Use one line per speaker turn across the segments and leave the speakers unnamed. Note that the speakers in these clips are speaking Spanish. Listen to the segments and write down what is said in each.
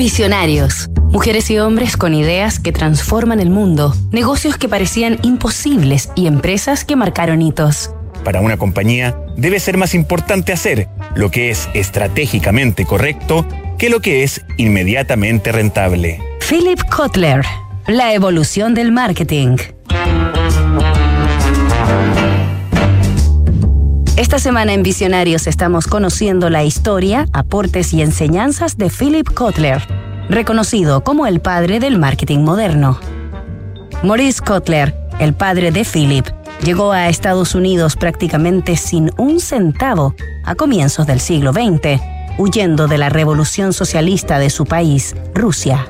Visionarios. Mujeres y hombres con ideas que transforman el mundo, negocios que parecían imposibles y empresas que marcaron hitos.
Para una compañía debe ser más importante hacer lo que es estratégicamente correcto que lo que es inmediatamente rentable.
Philip Kotler, la evolución del marketing. Esta semana en Visionarios estamos conociendo la historia, aportes y enseñanzas de Philip Kotler, reconocido como el padre del marketing moderno. Maurice Kotler, el padre de Philip, llegó a Estados Unidos prácticamente sin un centavo a comienzos del siglo XX, huyendo de la revolución socialista de su país, Rusia.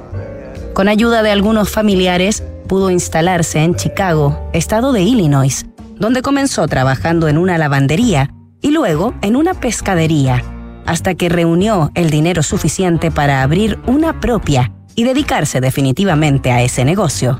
Con ayuda de algunos familiares, pudo instalarse en Chicago, estado de Illinois, donde comenzó trabajando en una lavandería y luego en una pescadería, hasta que reunió el dinero suficiente para abrir una propia y dedicarse definitivamente a ese negocio.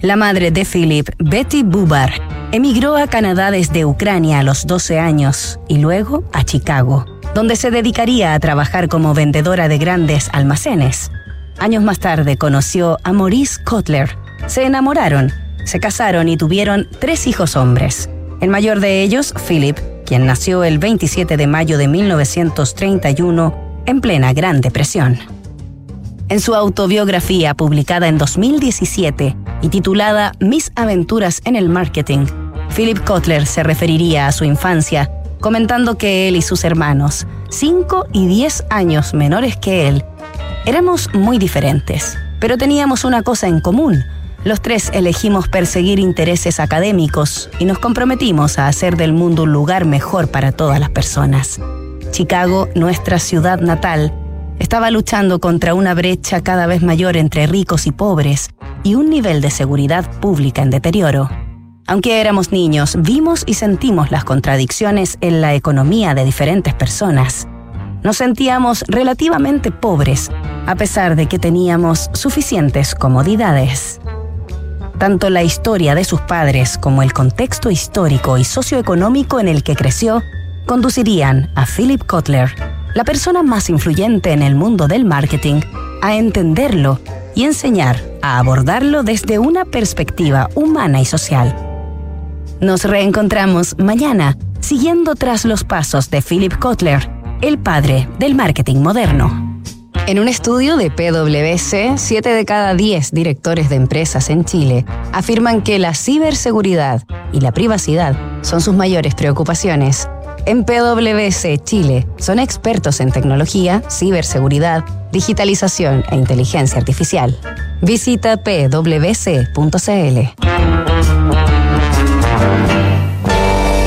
La madre de Philip, Betty Bubar, emigró a Canadá desde Ucrania a los 12 años y luego a Chicago, donde se dedicaría a trabajar como vendedora de grandes almacenes. Años más tarde conoció a Maurice Kotler. Se enamoraron se casaron y tuvieron tres hijos hombres. El mayor de ellos, Philip, quien nació el 27 de mayo de 1931 en plena Gran Depresión. En su autobiografía publicada en 2017 y titulada Mis aventuras en el marketing, Philip Kotler se referiría a su infancia comentando que él y sus hermanos, 5 y 10 años menores que él, éramos muy diferentes, pero teníamos una cosa en común, los tres elegimos perseguir intereses académicos y nos comprometimos a hacer del mundo un lugar mejor para todas las personas. Chicago, nuestra ciudad natal, estaba luchando contra una brecha cada vez mayor entre ricos y pobres y un nivel de seguridad pública en deterioro. Aunque éramos niños, vimos y sentimos las contradicciones en la economía de diferentes personas. Nos sentíamos relativamente pobres, a pesar de que teníamos suficientes comodidades. Tanto la historia de sus padres como el contexto histórico y socioeconómico en el que creció conducirían a Philip Kotler, la persona más influyente en el mundo del marketing, a entenderlo y enseñar a abordarlo desde una perspectiva humana y social. Nos reencontramos mañana siguiendo tras los pasos de Philip Kotler, el padre del marketing moderno. En un estudio de PwC, 7 de cada 10 directores de empresas en Chile afirman que la ciberseguridad y la privacidad son sus mayores preocupaciones. En PwC Chile son expertos en tecnología, ciberseguridad, digitalización e inteligencia artificial. Visita pwc.cl.